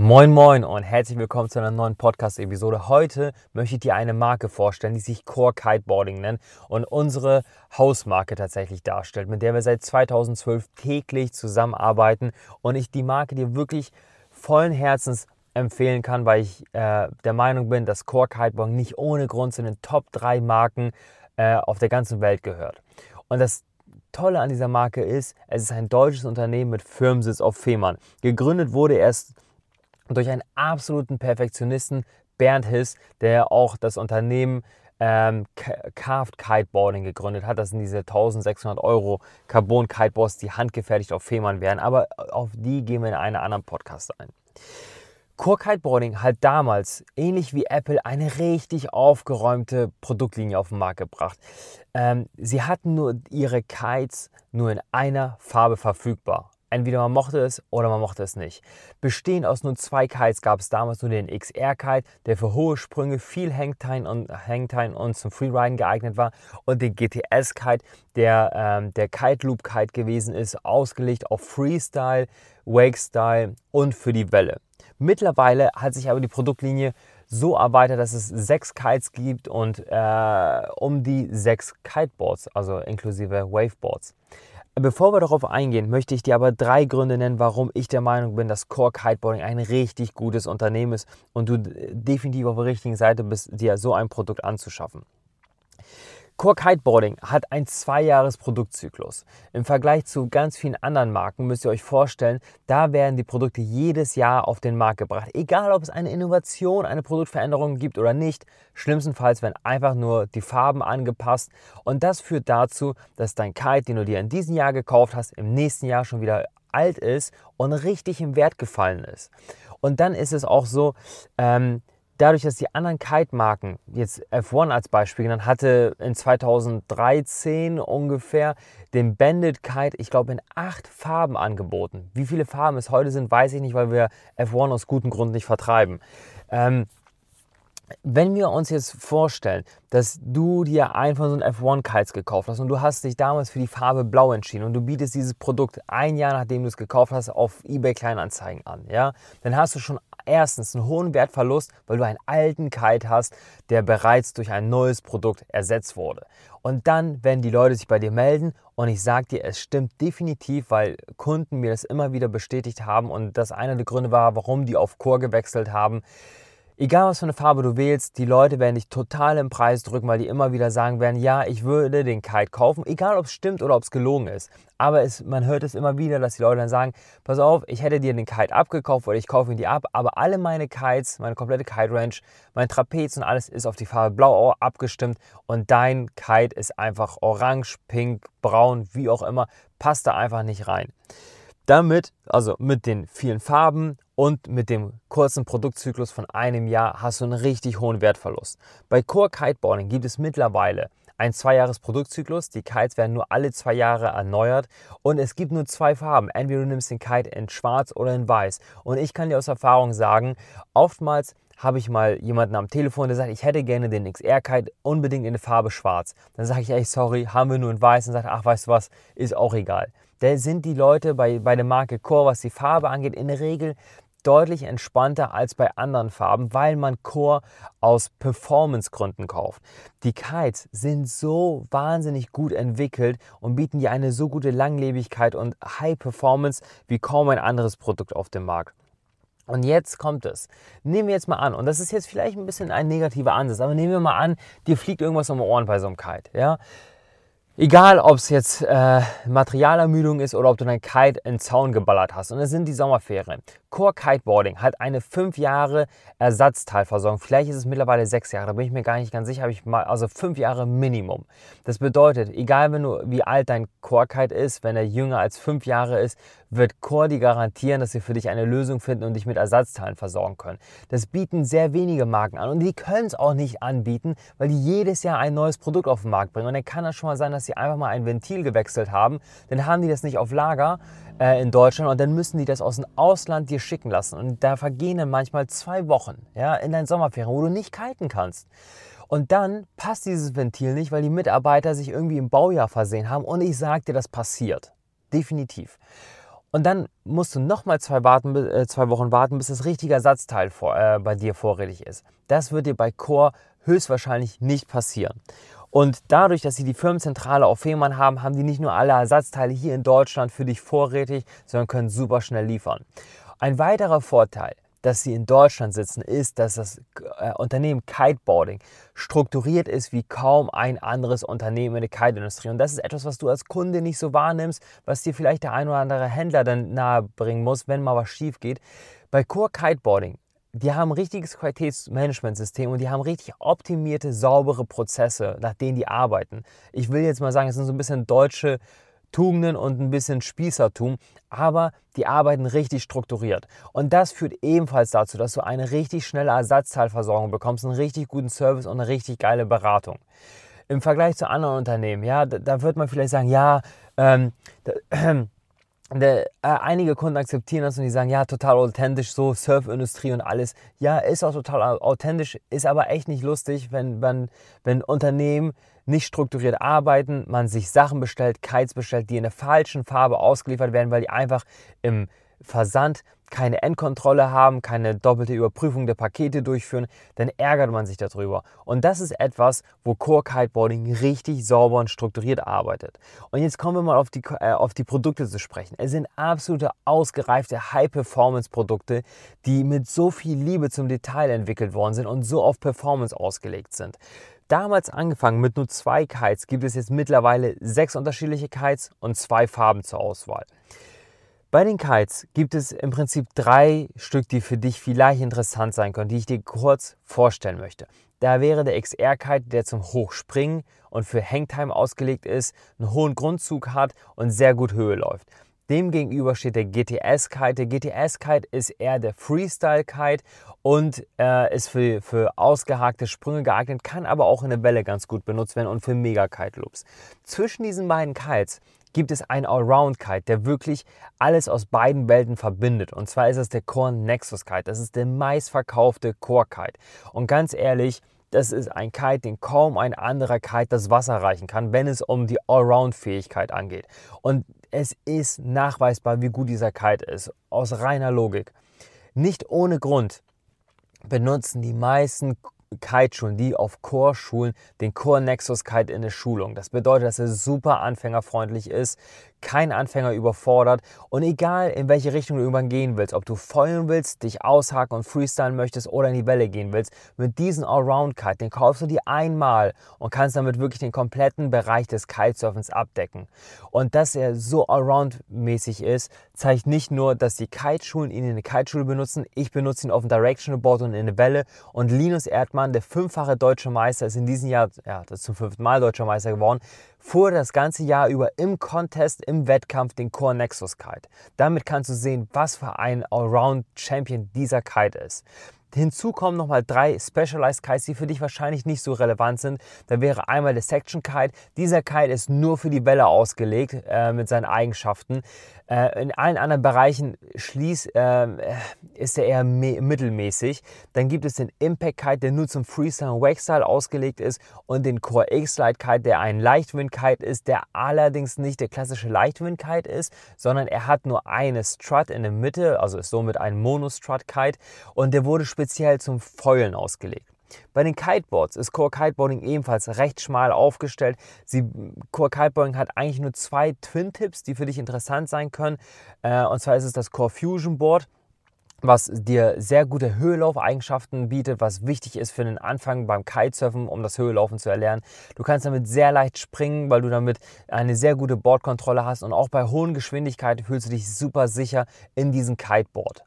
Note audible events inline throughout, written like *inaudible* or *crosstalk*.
Moin Moin und herzlich willkommen zu einer neuen Podcast-Episode. Heute möchte ich dir eine Marke vorstellen, die sich Core Kiteboarding nennt und unsere Hausmarke tatsächlich darstellt, mit der wir seit 2012 täglich zusammenarbeiten und ich die Marke dir wirklich vollen Herzens empfehlen kann, weil ich äh, der Meinung bin, dass Core Kiteboarding nicht ohne Grund zu den Top 3 Marken äh, auf der ganzen Welt gehört. Und das Tolle an dieser Marke ist, es ist ein deutsches Unternehmen mit Firmensitz auf Fehmarn. Gegründet wurde erst durch einen absoluten Perfektionisten, Bernd Hiss, der auch das Unternehmen ähm, Carved Kiteboarding gegründet hat. Das sind diese 1600 Euro Carbon Kiteboards, die handgefertigt auf Fehmarn werden. Aber auf die gehen wir in einem anderen Podcast ein. Core Kiteboarding hat damals, ähnlich wie Apple, eine richtig aufgeräumte Produktlinie auf den Markt gebracht. Ähm, sie hatten nur ihre Kites nur in einer Farbe verfügbar. Entweder man mochte es oder man mochte es nicht. Bestehend aus nur zwei Kites gab es damals nur den XR-Kite, der für hohe Sprünge, viel Hangtime und, Hangtime und zum Freeriden geeignet war, und den GTS-Kite, der ähm, der Kite-Loop-Kite gewesen ist, ausgelegt auf Freestyle, Wake-Style und für die Welle. Mittlerweile hat sich aber die Produktlinie so erweitert, dass es sechs Kites gibt und äh, um die sechs Kiteboards, also inklusive Waveboards. Bevor wir darauf eingehen, möchte ich dir aber drei Gründe nennen, warum ich der Meinung bin, dass Core Kiteboarding ein richtig gutes Unternehmen ist und du definitiv auf der richtigen Seite bist, dir so ein Produkt anzuschaffen. Core Kiteboarding hat ein zweijahres Produktzyklus. Im Vergleich zu ganz vielen anderen Marken müsst ihr euch vorstellen, da werden die Produkte jedes Jahr auf den Markt gebracht. Egal, ob es eine Innovation, eine Produktveränderung gibt oder nicht. Schlimmstenfalls werden einfach nur die Farben angepasst. Und das führt dazu, dass dein Kite, den du dir in diesem Jahr gekauft hast, im nächsten Jahr schon wieder alt ist und richtig im Wert gefallen ist. Und dann ist es auch so, ähm, dadurch, dass die anderen Kite-Marken, jetzt F1 als Beispiel genannt, hatte in 2013 ungefähr den Bandit Kite, ich glaube, in acht Farben angeboten. Wie viele Farben es heute sind, weiß ich nicht, weil wir F1 aus gutem Grund nicht vertreiben. Ähm, wenn wir uns jetzt vorstellen, dass du dir einen von so einen F1-Kites gekauft hast und du hast dich damals für die Farbe Blau entschieden und du bietest dieses Produkt ein Jahr nachdem du es gekauft hast auf eBay Kleinanzeigen an, ja, dann hast du schon erstens einen hohen Wertverlust, weil du einen alten Kite hast, der bereits durch ein neues Produkt ersetzt wurde. Und dann werden die Leute sich bei dir melden und ich sage dir, es stimmt definitiv, weil Kunden mir das immer wieder bestätigt haben und das einer der Gründe war, warum die auf Core gewechselt haben. Egal was für eine Farbe du wählst, die Leute werden dich total im Preis drücken, weil die immer wieder sagen werden, ja, ich würde den Kite kaufen, egal ob es stimmt oder ob es gelogen ist. Aber es, man hört es immer wieder, dass die Leute dann sagen, pass auf, ich hätte dir den Kite abgekauft oder ich kaufe ihn dir ab, aber alle meine Kites, meine komplette Kite Range, mein Trapez und alles ist auf die Farbe Blau abgestimmt und dein Kite ist einfach orange, pink, braun, wie auch immer, passt da einfach nicht rein. Damit, also mit den vielen Farben und mit dem kurzen Produktzyklus von einem Jahr, hast du einen richtig hohen Wertverlust. Bei Core Kiteboarding gibt es mittlerweile ein zweijahres Produktzyklus. Die Kites werden nur alle zwei Jahre erneuert und es gibt nur zwei Farben. Entweder du nimmst den Kite in schwarz oder in weiß. Und ich kann dir aus Erfahrung sagen, oftmals habe ich mal jemanden am Telefon, der sagt, ich hätte gerne den XR-Kite unbedingt in der Farbe schwarz. Dann sage ich, ey, sorry, haben wir nur in weiß. Und sagt, ach, weißt du was, ist auch egal da sind die Leute bei, bei der Marke Core, was die Farbe angeht, in der Regel deutlich entspannter als bei anderen Farben, weil man Core aus Performance-Gründen kauft. Die Kites sind so wahnsinnig gut entwickelt und bieten dir eine so gute Langlebigkeit und High Performance wie kaum ein anderes Produkt auf dem Markt. Und jetzt kommt es. Nehmen wir jetzt mal an, und das ist jetzt vielleicht ein bisschen ein negativer Ansatz, aber nehmen wir mal an, dir fliegt irgendwas um die Ohren bei so einem Kite. Ja? Egal, ob es jetzt äh, Materialermüdung ist oder ob du dein Kite in Zaun geballert hast. Und es sind die Sommerferien. Core Kiteboarding hat eine 5 Jahre Ersatzteilversorgung. Vielleicht ist es mittlerweile 6 Jahre, da bin ich mir gar nicht ganz sicher. Ich mal, also 5 Jahre Minimum. Das bedeutet, egal wenn du, wie alt dein Core Kite ist, wenn er jünger als 5 Jahre ist, wird Core dir garantieren, dass sie für dich eine Lösung finden und dich mit Ersatzteilen versorgen können. Das bieten sehr wenige Marken an und die können es auch nicht anbieten, weil die jedes Jahr ein neues Produkt auf den Markt bringen. Und dann kann das schon mal sein, dass sie einfach mal ein Ventil gewechselt haben. Dann haben die das nicht auf Lager äh, in Deutschland und dann müssen die das aus dem Ausland dir schicken lassen. Und da vergehen dann manchmal zwei Wochen ja, in deinen Sommerferien, wo du nicht kiten kannst. Und dann passt dieses Ventil nicht, weil die Mitarbeiter sich irgendwie im Baujahr versehen haben. Und ich sage dir, das passiert. Definitiv. Und dann musst du nochmal zwei, äh, zwei Wochen warten, bis das richtige Ersatzteil vor, äh, bei dir vorrätig ist. Das wird dir bei Core höchstwahrscheinlich nicht passieren. Und dadurch, dass sie die Firmenzentrale auf Fehmarn haben, haben die nicht nur alle Ersatzteile hier in Deutschland für dich vorrätig, sondern können super schnell liefern. Ein weiterer Vorteil, dass sie in Deutschland sitzen, ist, dass das äh, Unternehmen Kiteboarding strukturiert ist wie kaum ein anderes Unternehmen in der Kite-Industrie. Und das ist etwas, was du als Kunde nicht so wahrnimmst, was dir vielleicht der ein oder andere Händler dann nahebringen muss, wenn mal was schief geht. Bei Core Kiteboarding die haben ein richtiges Qualitätsmanagementsystem und die haben richtig optimierte, saubere Prozesse, nach denen die arbeiten. Ich will jetzt mal sagen, es sind so ein bisschen deutsche Tugenden und ein bisschen Spießertum, aber die arbeiten richtig strukturiert. Und das führt ebenfalls dazu, dass du eine richtig schnelle Ersatzteilversorgung bekommst, einen richtig guten Service und eine richtig geile Beratung. Im Vergleich zu anderen Unternehmen, ja, da, da wird man vielleicht sagen, ja, ähm, da, äh, *clears throat* der, äh, einige Kunden akzeptieren das und die sagen, ja, total authentisch, so Surfindustrie und alles. Ja, ist auch total authentisch, ist aber echt nicht lustig, wenn, wenn, wenn Unternehmen nicht strukturiert arbeiten, man sich Sachen bestellt, Kites bestellt, die in der falschen Farbe ausgeliefert werden, weil die einfach im Versand keine Endkontrolle haben, keine doppelte Überprüfung der Pakete durchführen, dann ärgert man sich darüber. Und das ist etwas, wo Core Kiteboarding richtig sauber und strukturiert arbeitet. Und jetzt kommen wir mal auf die, äh, auf die Produkte zu sprechen. Es sind absolute ausgereifte High-Performance-Produkte, die mit so viel Liebe zum Detail entwickelt worden sind und so auf Performance ausgelegt sind. Damals angefangen mit nur zwei Kites, gibt es jetzt mittlerweile sechs unterschiedliche Kites und zwei Farben zur Auswahl. Bei den Kites gibt es im Prinzip drei Stück, die für dich vielleicht interessant sein können, die ich dir kurz vorstellen möchte. Da wäre der XR-Kite, der zum Hochspringen und für Hangtime ausgelegt ist, einen hohen Grundzug hat und sehr gut Höhe läuft. Demgegenüber steht der GTS-Kite. Der GTS-Kite ist eher der Freestyle-Kite und äh, ist für, für ausgehakte Sprünge geeignet, kann aber auch in der Welle ganz gut benutzt werden und für Mega-Kite-Loops. Zwischen diesen beiden Kites gibt es einen Allround-Kite, der wirklich alles aus beiden Welten verbindet. Und zwar ist es der Core Nexus Kite. Das ist der meistverkaufte Core-Kite. Und ganz ehrlich, das ist ein Kite, den kaum ein anderer Kite das Wasser reichen kann, wenn es um die Allround-Fähigkeit angeht. Und es ist nachweisbar, wie gut dieser Kite ist, aus reiner Logik. Nicht ohne Grund benutzen die meisten Kite-Schulen, die auf Core-Schulen den Core Nexus Kite in der Schulung. Das bedeutet, dass er super anfängerfreundlich ist, kein Anfänger überfordert und egal in welche Richtung du irgendwann gehen willst, ob du feuern willst, dich aushaken und freestylen möchtest oder in die Welle gehen willst, mit diesem Allround-Kite, den kaufst du dir einmal und kannst damit wirklich den kompletten Bereich des Kitesurfens abdecken. Und dass er so Allround-mäßig ist, zeigt nicht nur, dass die Kiteschulen ihn in der Kiteschule benutzen, ich benutze ihn auf dem Directional Board und in der Welle und Linus Erdmann, der fünffache deutsche Meister, ist in diesem Jahr, ja, das ist zum fünften Mal deutscher Meister geworden, fuhr das ganze Jahr über im Contest, im Wettkampf den Core Nexus Kite. Damit kannst du sehen, was für ein Allround Champion dieser Kite ist. Hinzu kommen nochmal drei Specialized Kites, die für dich wahrscheinlich nicht so relevant sind. Da wäre einmal der Section Kite. Dieser Kite ist nur für die Welle ausgelegt äh, mit seinen Eigenschaften. Äh, in allen anderen Bereichen schließ, äh, ist er eher mittelmäßig. Dann gibt es den Impact Kite, der nur zum Freestyle und Wakestyle ausgelegt ist und den Core X-Lite Kite, der ein Leichtwind Kite ist, der allerdings nicht der klassische Leichtwind Kite ist, sondern er hat nur eine Strut in der Mitte, also ist somit ein Mono Strut Kite und der wurde speziell zum Foilen ausgelegt. Bei den Kiteboards ist Core Kiteboarding ebenfalls recht schmal aufgestellt. Sie, Core Kiteboarding hat eigentlich nur zwei Twin-Tips, die für dich interessant sein können. Äh, und zwar ist es das Core Fusion Board was dir sehr gute Höhelaufeigenschaften bietet, was wichtig ist für den Anfang beim Kitesurfen, um das Höhelaufen zu erlernen. Du kannst damit sehr leicht springen, weil du damit eine sehr gute Bordkontrolle hast und auch bei hohen Geschwindigkeiten fühlst du dich super sicher in diesem Kiteboard.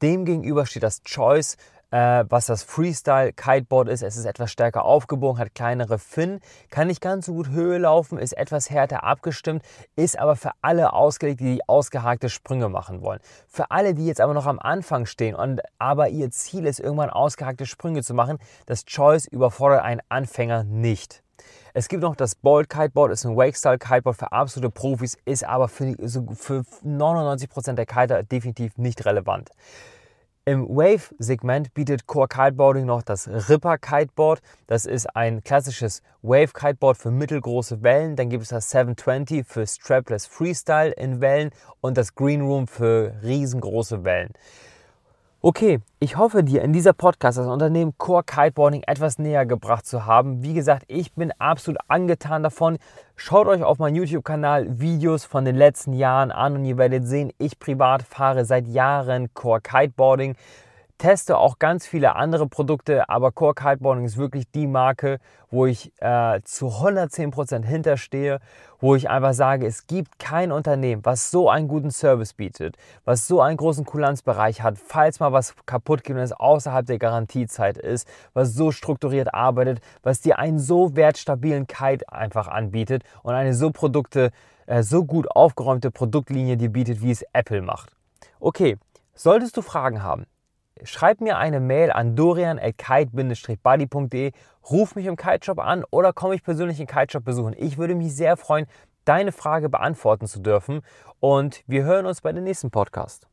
Demgegenüber steht das Choice äh, was das Freestyle Kiteboard ist. Es ist etwas stärker aufgebogen, hat kleinere Finnen, kann nicht ganz so gut Höhe laufen, ist etwas härter abgestimmt, ist aber für alle ausgelegt, die ausgehakte Sprünge machen wollen. Für alle, die jetzt aber noch am Anfang stehen und aber ihr Ziel ist, irgendwann ausgehakte Sprünge zu machen, das Choice überfordert einen Anfänger nicht. Es gibt noch das Bold Kiteboard, ist ein Wake-Style Kiteboard für absolute Profis, ist aber für, für 99% der Kiter definitiv nicht relevant. Im Wave-Segment bietet Core Kiteboarding noch das Ripper Kiteboard. Das ist ein klassisches Wave Kiteboard für mittelgroße Wellen. Dann gibt es das 720 für Strapless Freestyle in Wellen und das Green Room für riesengroße Wellen. Okay, ich hoffe dir in dieser Podcast das Unternehmen Core Kiteboarding etwas näher gebracht zu haben. Wie gesagt, ich bin absolut angetan davon. Schaut euch auf meinem YouTube-Kanal Videos von den letzten Jahren an und ihr werdet sehen, ich privat fahre seit Jahren Core Kiteboarding teste auch ganz viele andere Produkte, aber Core Kiteboarding ist wirklich die Marke, wo ich äh, zu 110% hinterstehe, wo ich einfach sage, es gibt kein Unternehmen, was so einen guten Service bietet, was so einen großen Kulanzbereich hat, falls mal was kaputt geht und es außerhalb der Garantiezeit ist, was so strukturiert arbeitet, was dir einen so wertstabilen Kite einfach anbietet und eine so Produkte, äh, so gut aufgeräumte Produktlinie dir bietet, wie es Apple macht. Okay, solltest du Fragen haben, schreib mir eine Mail an dorian.kite-buddy.de, ruf mich im Kiteshop an oder komm mich persönlich im Kiteshop besuchen. Ich würde mich sehr freuen, deine Frage beantworten zu dürfen und wir hören uns bei dem nächsten Podcast.